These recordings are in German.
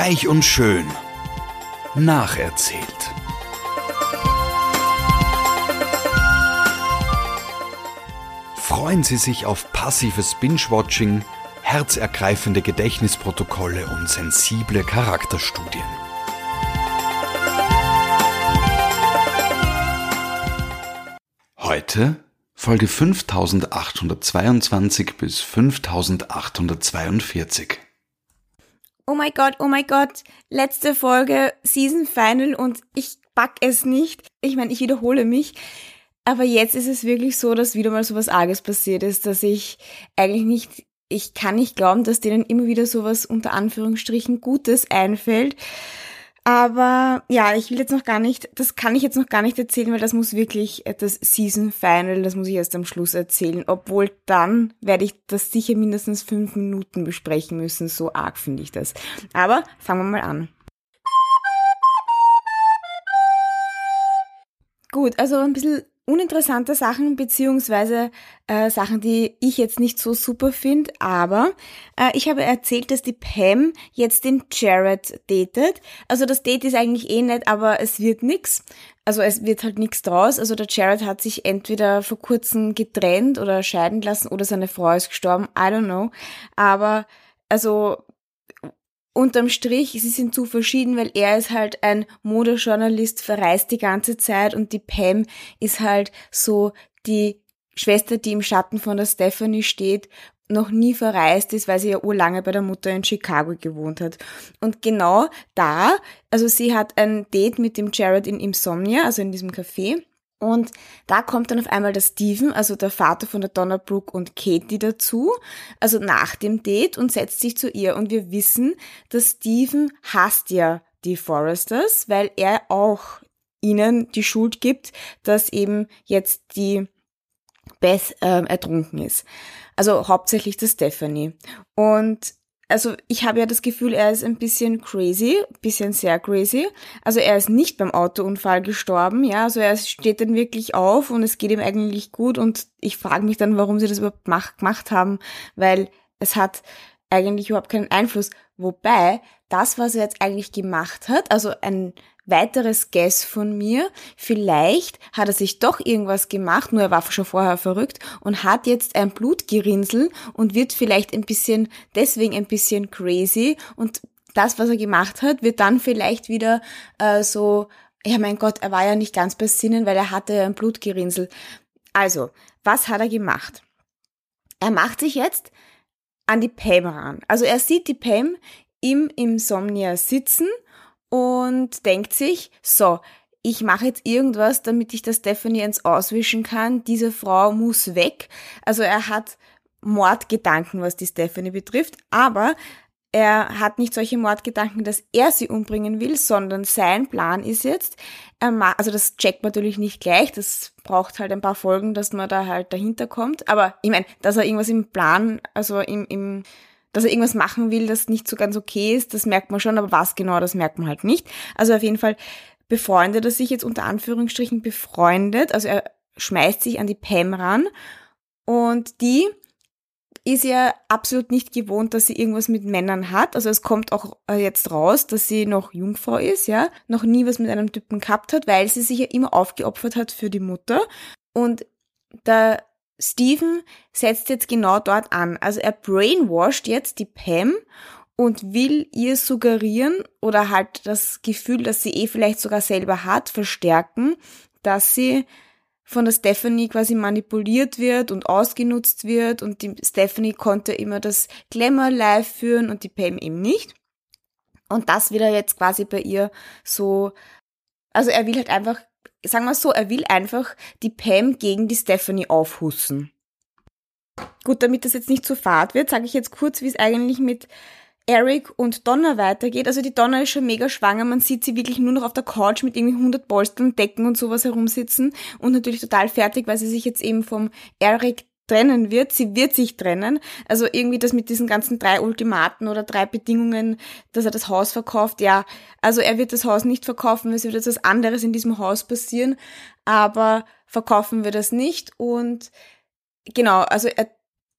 Reich und schön. Nacherzählt. Freuen Sie sich auf passives Binge-Watching, herzergreifende Gedächtnisprotokolle und sensible Charakterstudien. Heute Folge 5822 bis 5842. Oh mein Gott, oh mein Gott, letzte Folge, Season Final und ich back es nicht. Ich meine, ich wiederhole mich. Aber jetzt ist es wirklich so, dass wieder mal so was Arges passiert ist, dass ich eigentlich nicht, ich kann nicht glauben, dass denen immer wieder sowas unter Anführungsstrichen Gutes einfällt. Aber ja, ich will jetzt noch gar nicht, das kann ich jetzt noch gar nicht erzählen, weil das muss wirklich das Season Final, das muss ich erst am Schluss erzählen. Obwohl dann werde ich das sicher mindestens fünf Minuten besprechen müssen. So arg finde ich das. Aber fangen wir mal an. Gut, also ein bisschen uninteressante Sachen beziehungsweise äh, Sachen, die ich jetzt nicht so super finde, aber äh, ich habe erzählt, dass die Pam jetzt den Jared datet. Also das Date ist eigentlich eh nett, aber es wird nix. Also es wird halt nichts draus. Also der Jared hat sich entweder vor kurzem getrennt oder scheiden lassen oder seine Frau ist gestorben. I don't know. Aber also unterm Strich, sie sind zu verschieden, weil er ist halt ein Modejournalist, verreist die ganze Zeit und die Pam ist halt so die Schwester, die im Schatten von der Stephanie steht, noch nie verreist ist, weil sie ja urlange bei der Mutter in Chicago gewohnt hat. Und genau da, also sie hat ein Date mit dem Jared in Insomnia, also in diesem Café. Und da kommt dann auf einmal der Steven, also der Vater von der Donna Brooke und Katie dazu, also nach dem Date und setzt sich zu ihr. Und wir wissen, dass Steven hasst ja die Foresters, weil er auch ihnen die Schuld gibt, dass eben jetzt die Beth ähm, ertrunken ist. Also hauptsächlich der Stephanie. Und also ich habe ja das Gefühl, er ist ein bisschen crazy, bisschen sehr crazy. Also er ist nicht beim Autounfall gestorben, ja, also er steht dann wirklich auf und es geht ihm eigentlich gut und ich frage mich dann, warum sie das überhaupt gemacht haben, weil es hat eigentlich überhaupt keinen Einfluss. Wobei, das, was er jetzt eigentlich gemacht hat, also ein weiteres Guess von mir. Vielleicht hat er sich doch irgendwas gemacht, nur er war schon vorher verrückt und hat jetzt ein Blutgerinnsel und wird vielleicht ein bisschen, deswegen ein bisschen crazy und das, was er gemacht hat, wird dann vielleicht wieder äh, so, ja mein Gott, er war ja nicht ganz bei Sinnen, weil er hatte ein Blutgerinnsel. Also, was hat er gemacht? Er macht sich jetzt an die Pam ran. Also er sieht die Pam im Insomnia sitzen und denkt sich, so, ich mache jetzt irgendwas, damit ich das Stephanie ins Auswischen kann. Diese Frau muss weg. Also er hat Mordgedanken, was die Stephanie betrifft, aber er hat nicht solche Mordgedanken, dass er sie umbringen will, sondern sein Plan ist jetzt, also das checkt man natürlich nicht gleich, das braucht halt ein paar Folgen, dass man da halt dahinter kommt. Aber ich meine, dass er irgendwas im Plan, also im, im dass er irgendwas machen will, das nicht so ganz okay ist, das merkt man schon, aber was genau, das merkt man halt nicht. Also auf jeden Fall befreundet er sich jetzt unter Anführungsstrichen befreundet, also er schmeißt sich an die Pam ran und die ist ja absolut nicht gewohnt, dass sie irgendwas mit Männern hat. Also es kommt auch äh, jetzt raus, dass sie noch Jungfrau ist, ja, noch nie was mit einem Typen gehabt hat, weil sie sich ja immer aufgeopfert hat für die Mutter. Und da Steven setzt jetzt genau dort an. Also er brainwashed jetzt die Pam und will ihr suggerieren oder halt das Gefühl, dass sie eh vielleicht sogar selber hat, verstärken, dass sie von der Stephanie quasi manipuliert wird und ausgenutzt wird und die Stephanie konnte immer das Glamour live führen und die Pam eben nicht. Und das wird er jetzt quasi bei ihr so, also er will halt einfach sagen wir so, er will einfach die Pam gegen die Stephanie aufhussen. Gut, damit das jetzt nicht zu fad wird, sage ich jetzt kurz, wie es eigentlich mit Eric und Donna weitergeht. Also die Donna ist schon mega schwanger, man sieht sie wirklich nur noch auf der Couch mit irgendwie 100 Polstern, Decken und sowas herumsitzen und natürlich total fertig, weil sie sich jetzt eben vom Eric trennen wird. Sie wird sich trennen. Also irgendwie das mit diesen ganzen drei Ultimaten oder drei Bedingungen, dass er das Haus verkauft. Ja, also er wird das Haus nicht verkaufen, es wird jetzt was anderes in diesem Haus passieren, aber verkaufen wir das nicht und genau, also er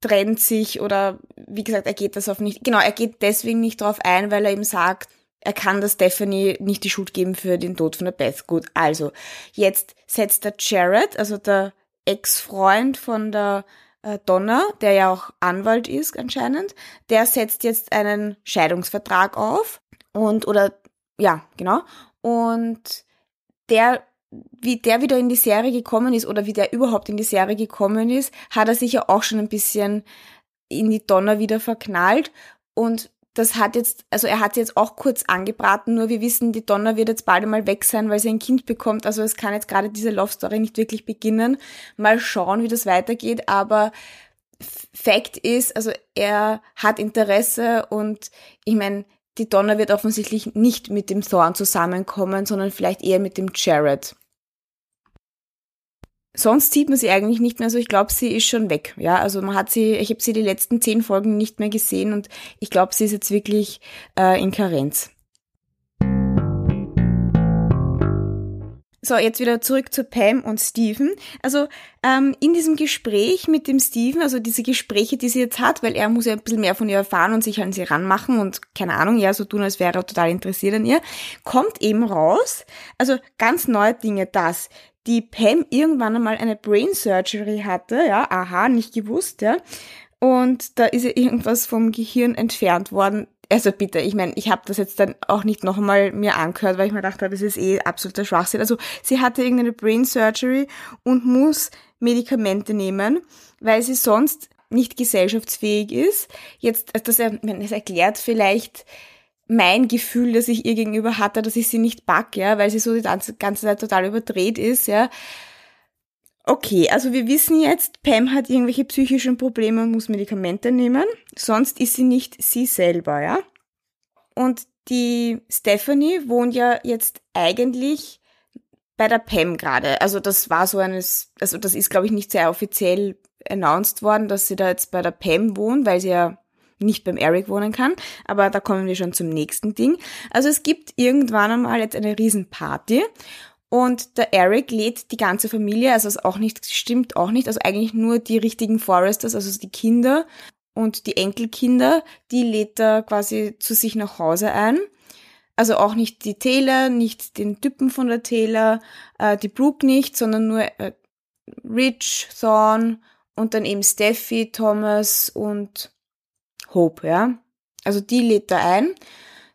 trennt sich oder wie gesagt, er geht das auf nicht, genau, er geht deswegen nicht drauf ein, weil er eben sagt, er kann der Stephanie nicht die Schuld geben für den Tod von der Beth. Gut, also jetzt setzt der Jared, also der Ex-Freund von der äh, Donna, der ja auch Anwalt ist anscheinend, der setzt jetzt einen Scheidungsvertrag auf und oder ja, genau. Und der wie der wieder in die Serie gekommen ist oder wie der überhaupt in die Serie gekommen ist, hat er sich ja auch schon ein bisschen in die Donner wieder verknallt und das hat jetzt, also er hat jetzt auch kurz angebraten, nur wir wissen, die Donna wird jetzt bald einmal weg sein, weil sie ein Kind bekommt. Also es kann jetzt gerade diese Love Story nicht wirklich beginnen. Mal schauen, wie das weitergeht, aber Fakt ist, also er hat Interesse und ich meine, die Donna wird offensichtlich nicht mit dem Thorn zusammenkommen, sondern vielleicht eher mit dem Jared sonst sieht man sie eigentlich nicht mehr. Also ich glaube, sie ist schon weg. Ja, also man hat sie, ich habe sie die letzten zehn Folgen nicht mehr gesehen und ich glaube, sie ist jetzt wirklich äh, in Karenz. So, jetzt wieder zurück zu Pam und Steven. Also ähm, in diesem Gespräch mit dem Steven, also diese Gespräche, die sie jetzt hat, weil er muss ja ein bisschen mehr von ihr erfahren und sich an sie ranmachen und keine Ahnung, ja, so tun, als wäre er total interessiert an ihr, kommt eben raus, also ganz neue Dinge, dass die Pam irgendwann einmal eine Brain Surgery hatte, ja, aha, nicht gewusst, ja. Und da ist ihr irgendwas vom Gehirn entfernt worden. Also bitte, ich meine, ich habe das jetzt dann auch nicht noch einmal mir angehört, weil ich mir dachte, das ist eh absoluter Schwachsinn. Also sie hatte irgendeine Brain Surgery und muss Medikamente nehmen, weil sie sonst nicht gesellschaftsfähig ist. Jetzt, das, das erklärt vielleicht mein Gefühl, das ich ihr gegenüber hatte, dass ich sie nicht back, ja, weil sie so die ganze, ganze Zeit total überdreht ist, ja. Okay, also wir wissen jetzt, Pam hat irgendwelche psychischen Probleme und muss Medikamente nehmen, sonst ist sie nicht sie selber, ja. Und die Stephanie wohnt ja jetzt eigentlich bei der Pam gerade. Also das war so eines, also das ist glaube ich nicht sehr offiziell announced worden, dass sie da jetzt bei der Pam wohnt, weil sie ja nicht beim Eric wohnen kann, aber da kommen wir schon zum nächsten Ding. Also es gibt irgendwann einmal jetzt eine Riesenparty und der Eric lädt die ganze Familie, also es auch nicht, stimmt auch nicht, also eigentlich nur die richtigen Foresters, also die Kinder und die Enkelkinder, die lädt er quasi zu sich nach Hause ein. Also auch nicht die Taylor, nicht den Typen von der Taylor, äh, die Brooke nicht, sondern nur äh, Rich, Thorn und dann eben Steffi, Thomas und Hope, ja. Also die lädt da ein.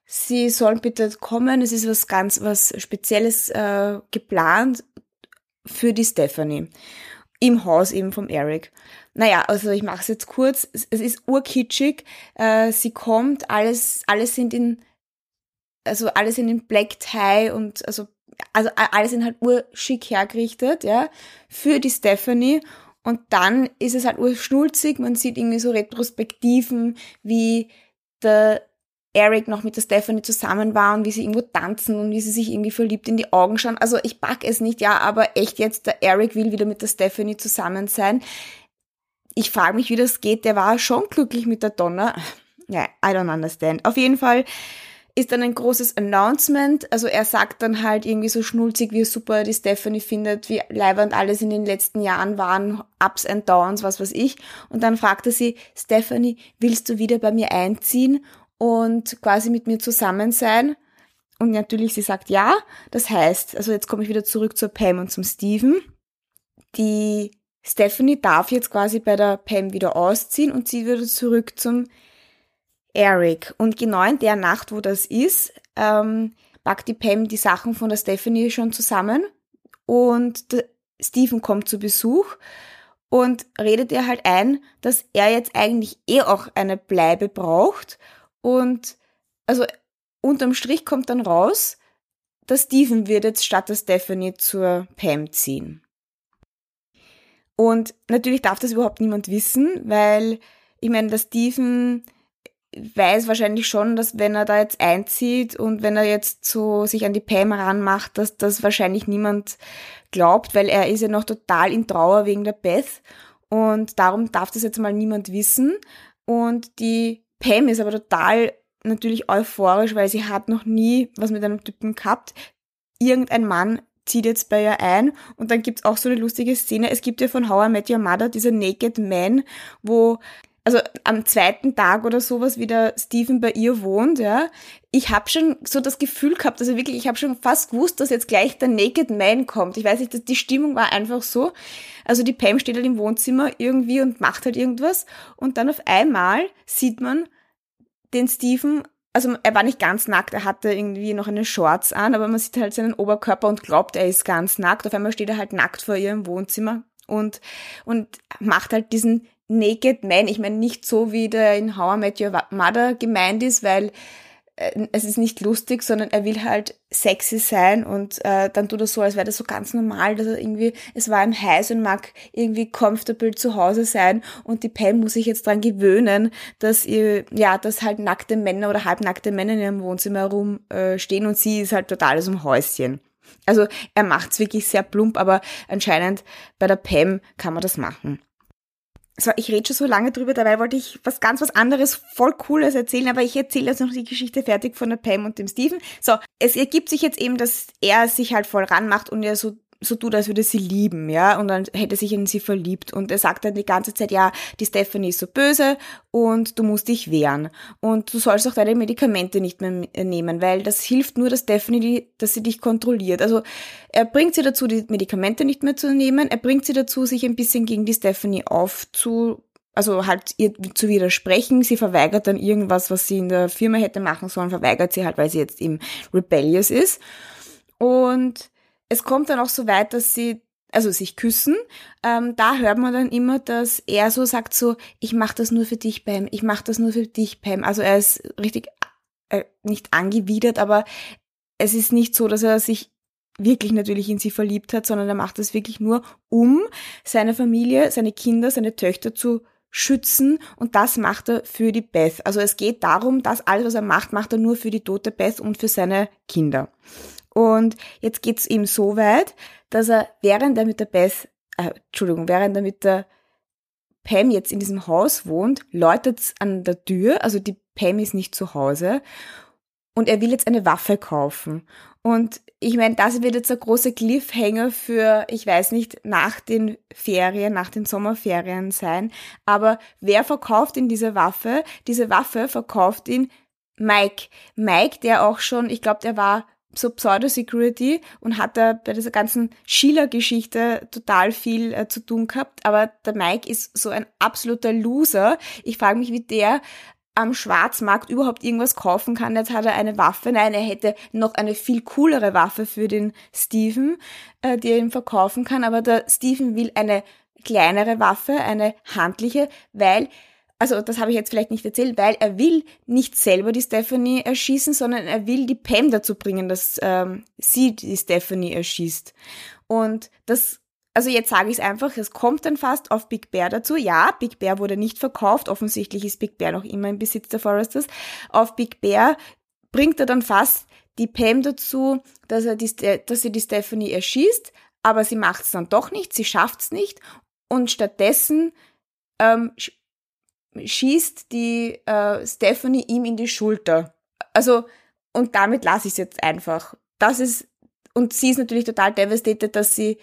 Sie sollen bitte kommen. Es ist was ganz, was Spezielles äh, geplant für die Stephanie. Im Haus eben vom Eric. Naja, also ich mache es jetzt kurz. Es, ist urkitschig. Äh, sie kommt, alles, alles sind in, also alles sind in Black Tie und also, also alles sind halt urschick hergerichtet, ja, für die Stephanie und dann ist es halt urschnulzig, man sieht irgendwie so Retrospektiven, wie der Eric noch mit der Stephanie zusammen war und wie sie irgendwo tanzen und wie sie sich irgendwie verliebt in die Augen schauen. Also ich pack es nicht, ja, aber echt jetzt, der Eric will wieder mit der Stephanie zusammen sein. Ich frage mich, wie das geht. Der war schon glücklich mit der Donna. Ja, I don't understand. Auf jeden Fall ist dann ein großes Announcement. Also er sagt dann halt irgendwie so schnulzig, wie super die Stephanie findet, wie leibernd alles in den letzten Jahren waren, Ups and Downs, was weiß ich. Und dann fragte sie, Stephanie, willst du wieder bei mir einziehen und quasi mit mir zusammen sein? Und natürlich, sie sagt ja. Das heißt, also jetzt komme ich wieder zurück zur Pam und zum Steven. Die Stephanie darf jetzt quasi bei der Pam wieder ausziehen und sie wieder zurück zum Eric. Und genau in der Nacht, wo das ist, ähm, packt die Pam die Sachen von der Stephanie schon zusammen und der Stephen kommt zu Besuch und redet ihr halt ein, dass er jetzt eigentlich eh auch eine Bleibe braucht und also unterm Strich kommt dann raus, dass Stephen wird jetzt statt der Stephanie zur Pam ziehen. Und natürlich darf das überhaupt niemand wissen, weil ich meine, dass Stephen weiß wahrscheinlich schon, dass wenn er da jetzt einzieht und wenn er jetzt so sich an die Pam ranmacht, dass das wahrscheinlich niemand glaubt, weil er ist ja noch total in Trauer wegen der Beth und darum darf das jetzt mal niemand wissen und die Pam ist aber total natürlich euphorisch, weil sie hat noch nie was mit einem Typen gehabt. Irgendein Mann zieht jetzt bei ihr ein und dann gibt's auch so eine lustige Szene. Es gibt ja von How I Met Your Mother diese Naked Man, wo also am zweiten Tag oder sowas wieder Steven bei ihr wohnt, ja, ich habe schon so das Gefühl gehabt, also wirklich, ich habe schon fast gewusst, dass jetzt gleich der Naked Man kommt. Ich weiß nicht, die Stimmung war einfach so. Also die Pam steht halt im Wohnzimmer irgendwie und macht halt irgendwas und dann auf einmal sieht man den Steven also er war nicht ganz nackt, er hatte irgendwie noch eine Shorts an, aber man sieht halt seinen Oberkörper und glaubt, er ist ganz nackt. Auf einmal steht er halt nackt vor ihr im Wohnzimmer und, und macht halt diesen Naked Man. Ich meine, nicht so, wie der in How I Met Your Mother gemeint ist, weil äh, es ist nicht lustig, sondern er will halt sexy sein und äh, dann tut er so, als wäre das so ganz normal, dass er irgendwie, es war ihm heiß und mag irgendwie comfortable zu Hause sein und die Pam muss sich jetzt dran gewöhnen, dass ihr, ja, dass halt nackte Männer oder halbnackte Männer in ihrem Wohnzimmer herumstehen äh, und sie ist halt total aus dem Häuschen. Also er macht's wirklich sehr plump, aber anscheinend bei der Pam kann man das machen. So, ich rede schon so lange drüber, dabei wollte ich was ganz was anderes, voll Cooles erzählen, aber ich erzähle jetzt noch die Geschichte fertig von der Pam und dem Steven. So, es ergibt sich jetzt eben, dass er sich halt voll ranmacht und er so so tut, als würde sie lieben, ja, und dann hätte sich in sie verliebt. Und er sagt dann die ganze Zeit, ja, die Stephanie ist so böse und du musst dich wehren. Und du sollst auch deine Medikamente nicht mehr nehmen, weil das hilft nur, dass Stephanie, dass sie dich kontrolliert. Also er bringt sie dazu, die Medikamente nicht mehr zu nehmen. Er bringt sie dazu, sich ein bisschen gegen die Stephanie aufzu also halt ihr zu widersprechen. Sie verweigert dann irgendwas, was sie in der Firma hätte machen sollen, verweigert sie halt, weil sie jetzt eben rebellious ist. Und es kommt dann auch so weit, dass sie also sich küssen, ähm, da hört man dann immer, dass er so sagt so, ich mach das nur für dich, Pam, ich mach das nur für dich, Pam. Also er ist richtig äh, nicht angewidert, aber es ist nicht so, dass er sich wirklich natürlich in sie verliebt hat, sondern er macht das wirklich nur, um seine Familie, seine Kinder, seine Töchter zu schützen und das macht er für die Beth. Also es geht darum, dass alles, was er macht, macht er nur für die tote Beth und für seine Kinder. Und jetzt geht's ihm so weit, dass er, während er mit der Beth, äh, Entschuldigung, während er mit der Pam jetzt in diesem Haus wohnt, läutet's an der Tür, also die Pam ist nicht zu Hause und er will jetzt eine Waffe kaufen. Und ich meine, das wird jetzt ein großer Cliffhanger für, ich weiß nicht, nach den Ferien, nach den Sommerferien sein. Aber wer verkauft ihn diese Waffe? Diese Waffe verkauft ihn Mike. Mike, der auch schon, ich glaube, der war so Pseudo-Security und hat da bei dieser ganzen Schiller-Geschichte total viel äh, zu tun gehabt. Aber der Mike ist so ein absoluter Loser. Ich frage mich, wie der am Schwarzmarkt überhaupt irgendwas kaufen kann. Jetzt hat er eine Waffe. Nein, er hätte noch eine viel coolere Waffe für den Steven, äh, die er ihm verkaufen kann. Aber der Steven will eine kleinere Waffe, eine handliche, weil also das habe ich jetzt vielleicht nicht erzählt, weil er will nicht selber die Stephanie erschießen, sondern er will die Pam dazu bringen, dass ähm, sie die Stephanie erschießt. Und das, also jetzt sage ich es einfach, es kommt dann fast auf Big Bear dazu. Ja, Big Bear wurde nicht verkauft, offensichtlich ist Big Bear noch immer im Besitz der Foresters. Auf Big Bear bringt er dann fast die Pam dazu, dass, er die, dass sie die Stephanie erschießt, aber sie macht es dann doch nicht, sie schafft es nicht und stattdessen ähm, schießt die äh, Stephanie ihm in die Schulter. Also, und damit lasse ich es jetzt einfach. Das ist, und sie ist natürlich total devastated, dass sie,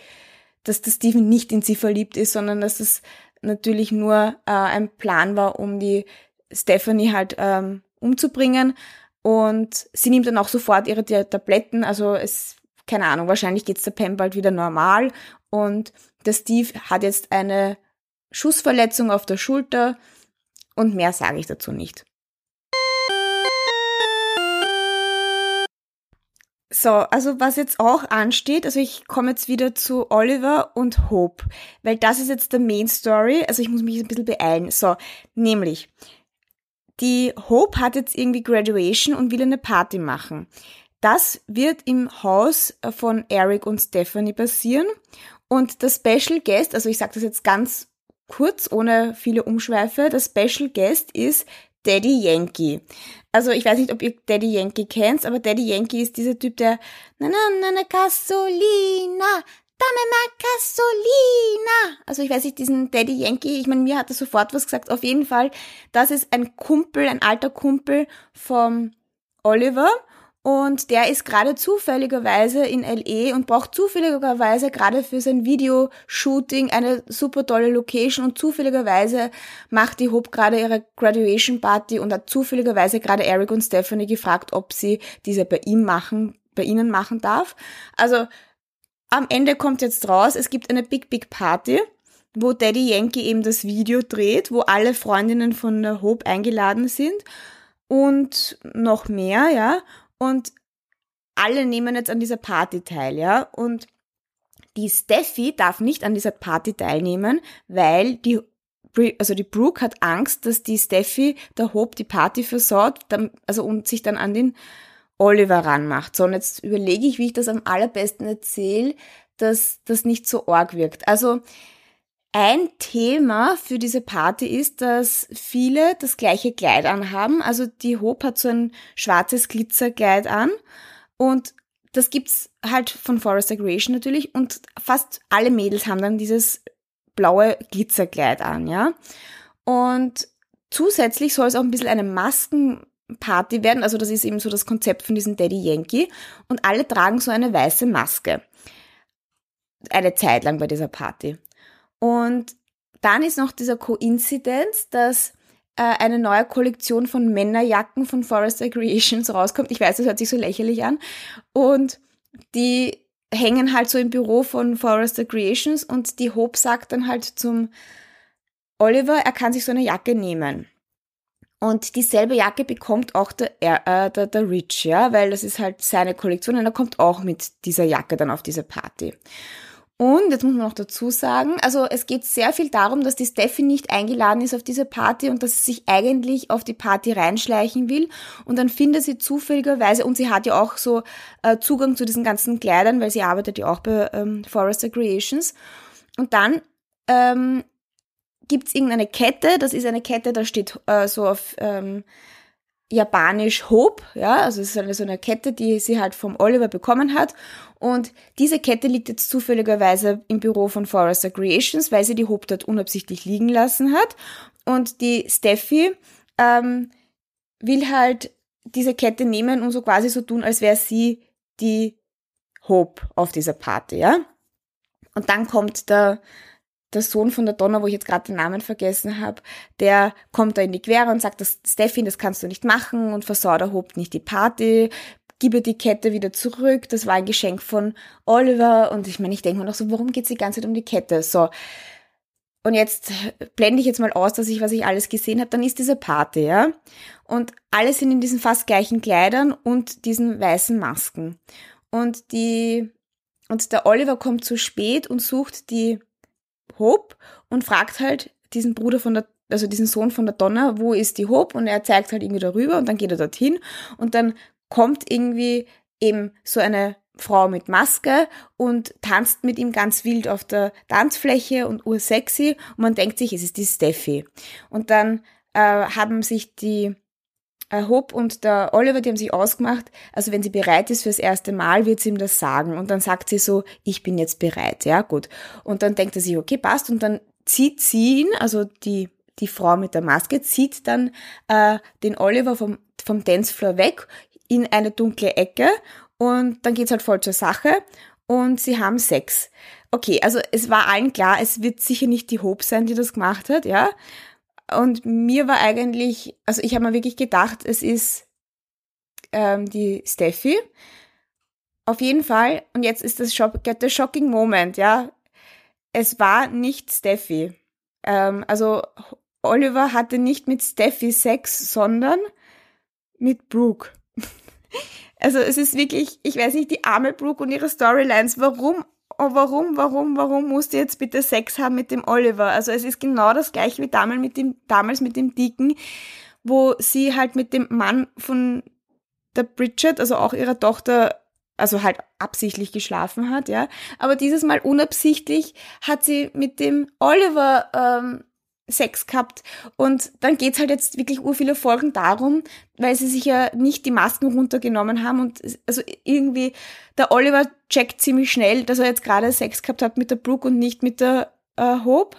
dass der Steven nicht in sie verliebt ist, sondern dass es natürlich nur äh, ein Plan war, um die Stephanie halt ähm, umzubringen. Und sie nimmt dann auch sofort ihre Tabletten, also es, keine Ahnung, wahrscheinlich geht's der Pam bald wieder normal. Und der Steve hat jetzt eine Schussverletzung auf der Schulter und mehr sage ich dazu nicht. So, also was jetzt auch ansteht, also ich komme jetzt wieder zu Oliver und Hope, weil das ist jetzt der Main Story, also ich muss mich ein bisschen beeilen. So, nämlich, die Hope hat jetzt irgendwie Graduation und will eine Party machen. Das wird im Haus von Eric und Stephanie passieren und der Special Guest, also ich sage das jetzt ganz kurz, ohne viele Umschweife. Der Special Guest ist Daddy Yankee. Also ich weiß nicht, ob ihr Daddy Yankee kennt, aber Daddy Yankee ist dieser Typ, der na na na na Gasolina, dame ma Gasolina. Also ich weiß nicht, diesen Daddy Yankee, ich meine, mir hat er sofort was gesagt. Auf jeden Fall, das ist ein Kumpel, ein alter Kumpel vom Oliver und der ist gerade zufälligerweise in LE und braucht zufälligerweise gerade für sein Videoshooting eine super tolle Location und zufälligerweise macht die Hope gerade ihre Graduation Party und hat zufälligerweise gerade Eric und Stephanie gefragt, ob sie diese bei ihm machen, bei ihnen machen darf. Also am Ende kommt jetzt raus, es gibt eine Big Big Party, wo Daddy Yankee eben das Video dreht, wo alle Freundinnen von der Hope eingeladen sind und noch mehr, ja. Und alle nehmen jetzt an dieser Party teil, ja. Und die Steffi darf nicht an dieser Party teilnehmen, weil die also die Brooke hat Angst, dass die Steffi der Hope die Party versaut, also und sich dann an den Oliver ranmacht. So, und jetzt überlege ich, wie ich das am allerbesten erzähle, dass das nicht so arg wirkt. Also ein Thema für diese Party ist, dass viele das gleiche Kleid anhaben. Also die Hope hat so ein schwarzes Glitzerkleid an und das gibt's halt von Forest Creation natürlich und fast alle Mädels haben dann dieses blaue Glitzerkleid an, ja. Und zusätzlich soll es auch ein bisschen eine Maskenparty werden, also das ist eben so das Konzept von diesem Daddy Yankee und alle tragen so eine weiße Maske. Eine Zeit lang bei dieser Party. Und dann ist noch dieser Koinzidenz, dass äh, eine neue Kollektion von Männerjacken von Forester Creations rauskommt. Ich weiß, das hört sich so lächerlich an. Und die hängen halt so im Büro von Forester Creations und die Hope sagt dann halt zum Oliver, er kann sich so eine Jacke nehmen. Und dieselbe Jacke bekommt auch der, äh, der, der Rich, ja, weil das ist halt seine Kollektion und er kommt auch mit dieser Jacke dann auf diese Party. Und jetzt muss man noch dazu sagen, also es geht sehr viel darum, dass die Steffi nicht eingeladen ist auf diese Party und dass sie sich eigentlich auf die Party reinschleichen will. Und dann findet sie zufälligerweise, und sie hat ja auch so äh, Zugang zu diesen ganzen Kleidern, weil sie arbeitet ja auch bei ähm, Forester Creations. Und dann ähm, gibt es irgendeine Kette, das ist eine Kette, da steht äh, so auf ähm, Japanisch Hope, ja, also es ist eine, so eine Kette, die sie halt vom Oliver bekommen hat. Und diese Kette liegt jetzt zufälligerweise im Büro von Forrester Creations, weil sie die Hope dort unabsichtlich liegen lassen hat. Und die Steffi ähm, will halt diese Kette nehmen und so quasi so tun, als wäre sie die Hope auf dieser Party, ja. Und dann kommt der der Sohn von der Donna, wo ich jetzt gerade den Namen vergessen habe, der kommt da in die Quere und sagt, das, Steffi, das kannst du nicht machen und versau der Hope nicht die Party, gib ihr die Kette wieder zurück, das war ein Geschenk von Oliver und ich meine, ich denke mir noch so, warum geht's die ganze Zeit um die Kette? So. Und jetzt blende ich jetzt mal aus, dass ich, was ich alles gesehen habe, dann ist diese Party, ja. Und alle sind in diesen fast gleichen Kleidern und diesen weißen Masken. Und die, und der Oliver kommt zu spät und sucht die Hope und fragt halt diesen Bruder von der, also diesen Sohn von der Donna, wo ist die Hope? Und er zeigt halt irgendwie darüber und dann geht er dorthin und dann kommt irgendwie eben so eine Frau mit Maske und tanzt mit ihm ganz wild auf der Tanzfläche und ursexy und man denkt sich, es ist die Steffi. Und dann äh, haben sich die äh, Hope und der Oliver, die haben sich ausgemacht, also wenn sie bereit ist fürs erste Mal, wird sie ihm das sagen. Und dann sagt sie so, ich bin jetzt bereit, ja, gut. Und dann denkt er sich, okay, passt. Und dann zieht sie ihn, also die, die Frau mit der Maske, zieht dann äh, den Oliver vom, vom Dancefloor weg in eine dunkle Ecke und dann geht's halt voll zur Sache und sie haben Sex. Okay, also es war allen klar, es wird sicher nicht die Hope sein, die das gemacht hat, ja. Und mir war eigentlich, also ich habe mir wirklich gedacht, es ist ähm, die Steffi. Auf jeden Fall, und jetzt ist das Shock, der shocking Moment, ja. Es war nicht Steffi. Ähm, also Oliver hatte nicht mit Steffi Sex, sondern mit Brooke. Also es ist wirklich, ich weiß nicht, die arme Brooke und ihre Storylines. Warum oh, warum, warum, warum du jetzt bitte Sex haben mit dem Oliver? Also es ist genau das gleiche wie damals mit dem, damals mit dem Dicken, wo sie halt mit dem Mann von der Bridget, also auch ihrer Tochter, also halt absichtlich geschlafen hat, ja. Aber dieses Mal unabsichtlich hat sie mit dem Oliver ähm, Sex gehabt. Und dann geht's halt jetzt wirklich ur viele Folgen darum, weil sie sich ja nicht die Masken runtergenommen haben und also irgendwie der Oliver checkt ziemlich schnell, dass er jetzt gerade Sex gehabt hat mit der Brooke und nicht mit der äh, Hope.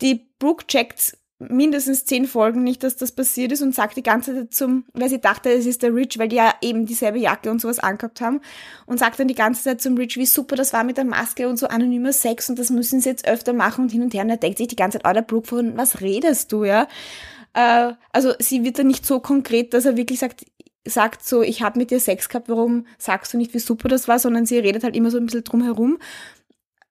Die Brooke checkt mindestens zehn Folgen nicht, dass das passiert ist und sagt die ganze Zeit zum, weil sie dachte, es ist der Rich, weil die ja eben dieselbe Jacke und sowas angehabt haben und sagt dann die ganze Zeit zum Rich, wie super das war mit der Maske und so anonymer Sex und das müssen sie jetzt öfter machen und hin und her und er denkt sich die ganze Zeit, oh, der Brooke, von was redest du, ja? Äh, also sie wird dann nicht so konkret, dass er wirklich sagt, sagt so, ich habe mit dir Sex gehabt, warum sagst du nicht, wie super das war, sondern sie redet halt immer so ein bisschen drum herum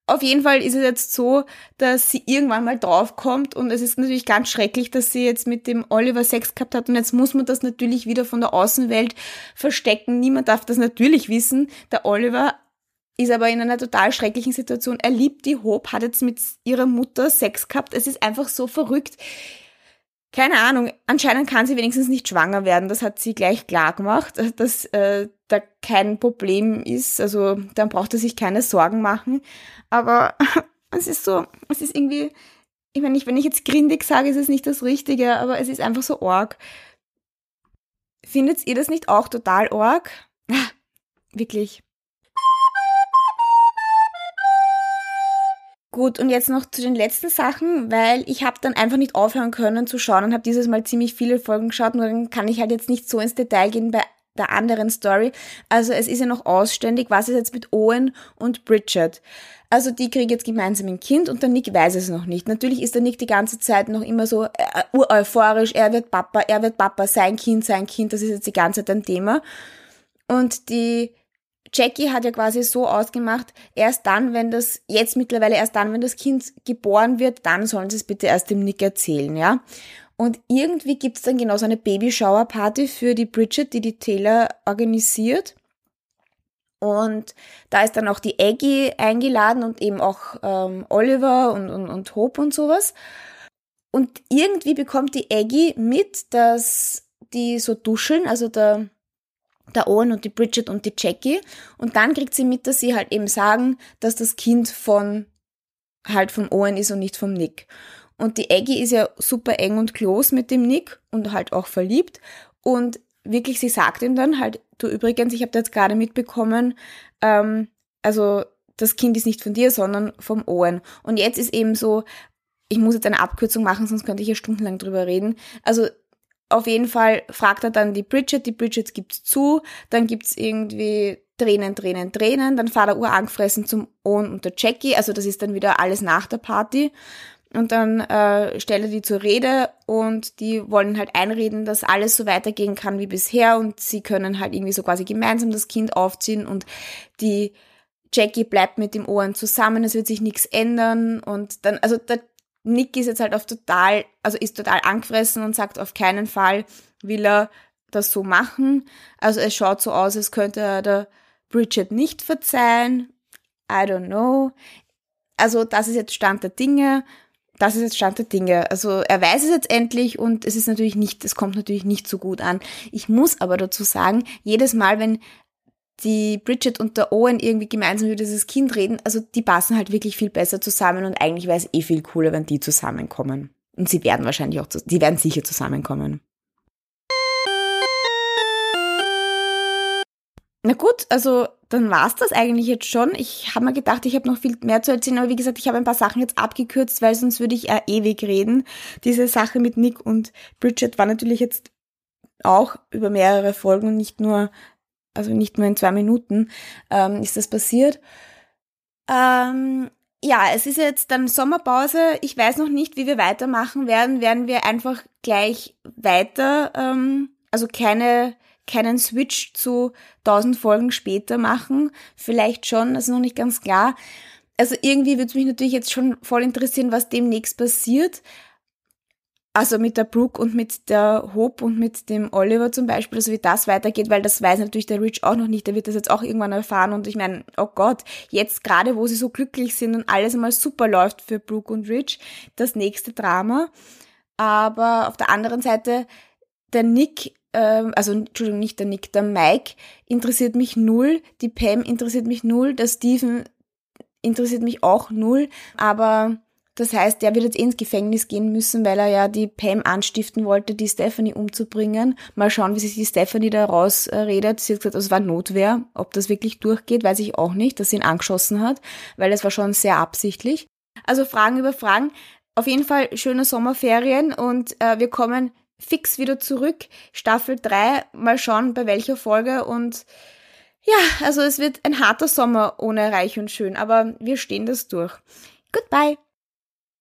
auf jeden Fall ist es jetzt so, dass sie irgendwann mal draufkommt und es ist natürlich ganz schrecklich, dass sie jetzt mit dem Oliver Sex gehabt hat und jetzt muss man das natürlich wieder von der Außenwelt verstecken. Niemand darf das natürlich wissen. Der Oliver ist aber in einer total schrecklichen Situation. Er liebt die Hope, hat jetzt mit ihrer Mutter Sex gehabt. Es ist einfach so verrückt keine Ahnung, anscheinend kann sie wenigstens nicht schwanger werden. Das hat sie gleich klar gemacht, dass äh, da kein Problem ist. Also dann braucht er sich keine Sorgen machen. Aber es ist so, es ist irgendwie, ich meine, wenn ich jetzt grindig sage, ist es nicht das Richtige, aber es ist einfach so org. Findet ihr das nicht auch total org? Wirklich. Gut, und jetzt noch zu den letzten Sachen, weil ich habe dann einfach nicht aufhören können zu schauen und habe dieses Mal ziemlich viele Folgen geschaut, nur dann kann ich halt jetzt nicht so ins Detail gehen bei der anderen Story. Also es ist ja noch ausständig, was ist jetzt mit Owen und Bridget. Also die kriegen jetzt gemeinsam ein Kind und der Nick weiß es noch nicht. Natürlich ist der Nick die ganze Zeit noch immer so äh, euphorisch, er wird Papa, er wird Papa, sein Kind, sein Kind, das ist jetzt die ganze Zeit ein Thema. Und die Jackie hat ja quasi so ausgemacht, erst dann, wenn das, jetzt mittlerweile erst dann, wenn das Kind geboren wird, dann sollen sie es bitte erst dem Nick erzählen, ja. Und irgendwie gibt's dann genau so eine Babyshower-Party für die Bridget, die die Taylor organisiert. Und da ist dann auch die Aggie eingeladen und eben auch ähm, Oliver und, und, und Hope und sowas. Und irgendwie bekommt die Aggie mit, dass die so duscheln, also der der Owen und die Bridget und die Jackie. Und dann kriegt sie mit, dass sie halt eben sagen, dass das Kind von halt vom Owen ist und nicht vom Nick. Und die Aggie ist ja super eng und close mit dem Nick und halt auch verliebt. Und wirklich, sie sagt ihm dann halt, du übrigens, ich habe da jetzt gerade mitbekommen, ähm, also das Kind ist nicht von dir, sondern vom Owen. Und jetzt ist eben so, ich muss jetzt eine Abkürzung machen, sonst könnte ich ja stundenlang drüber reden. Also auf jeden Fall fragt er dann die Bridget, die Bridget gibt zu, dann gibt's irgendwie Tränen, Tränen, Tränen, dann fahrt er urangefressen zum Owen und der Jackie, also das ist dann wieder alles nach der Party. Und dann äh, stellt er die zur Rede und die wollen halt einreden, dass alles so weitergehen kann wie bisher und sie können halt irgendwie so quasi gemeinsam das Kind aufziehen und die Jackie bleibt mit dem Ohren zusammen, es wird sich nichts ändern und dann, also der Nick ist jetzt halt auf total, also ist total angefressen und sagt, auf keinen Fall will er das so machen. Also es schaut so aus, als könnte er der Bridget nicht verzeihen. I don't know. Also das ist jetzt Stand der Dinge. Das ist jetzt Stand der Dinge. Also er weiß es jetzt endlich und es ist natürlich nicht, es kommt natürlich nicht so gut an. Ich muss aber dazu sagen, jedes Mal, wenn die Bridget und der Owen irgendwie gemeinsam über dieses Kind reden, also die passen halt wirklich viel besser zusammen und eigentlich wäre es eh viel cooler, wenn die zusammenkommen. Und sie werden wahrscheinlich auch, sie werden sicher zusammenkommen. Na gut, also dann war's das eigentlich jetzt schon. Ich habe mir gedacht, ich habe noch viel mehr zu erzählen, aber wie gesagt, ich habe ein paar Sachen jetzt abgekürzt, weil sonst würde ich ja ewig reden. Diese Sache mit Nick und Bridget war natürlich jetzt auch über mehrere Folgen und nicht nur also nicht nur in zwei Minuten ähm, ist das passiert. Ähm, ja, es ist jetzt dann Sommerpause. Ich weiß noch nicht, wie wir weitermachen werden. Werden wir einfach gleich weiter, ähm, also keine keinen Switch zu 1000 Folgen später machen. Vielleicht schon, das ist noch nicht ganz klar. Also irgendwie würde es mich natürlich jetzt schon voll interessieren, was demnächst passiert. Also mit der Brooke und mit der Hope und mit dem Oliver zum Beispiel, also wie das weitergeht, weil das weiß natürlich der Rich auch noch nicht. Der wird das jetzt auch irgendwann erfahren. Und ich meine, oh Gott, jetzt gerade, wo sie so glücklich sind und alles einmal super läuft für Brooke und Rich, das nächste Drama. Aber auf der anderen Seite, der Nick, äh, also Entschuldigung, nicht der Nick, der Mike interessiert mich null, die Pam interessiert mich null, der Steven interessiert mich auch null, aber das heißt, der wird jetzt eh ins Gefängnis gehen müssen, weil er ja die Pam anstiften wollte, die Stephanie umzubringen. Mal schauen, wie sich die Stephanie da rausredet. Sie hat gesagt, es war Notwehr. Ob das wirklich durchgeht, weiß ich auch nicht, dass sie ihn angeschossen hat, weil es war schon sehr absichtlich. Also Fragen über Fragen. auf jeden Fall schöne Sommerferien und äh, wir kommen fix wieder zurück. Staffel 3, mal schauen bei welcher Folge und ja, also es wird ein harter Sommer ohne Reich und Schön, aber wir stehen das durch. Goodbye!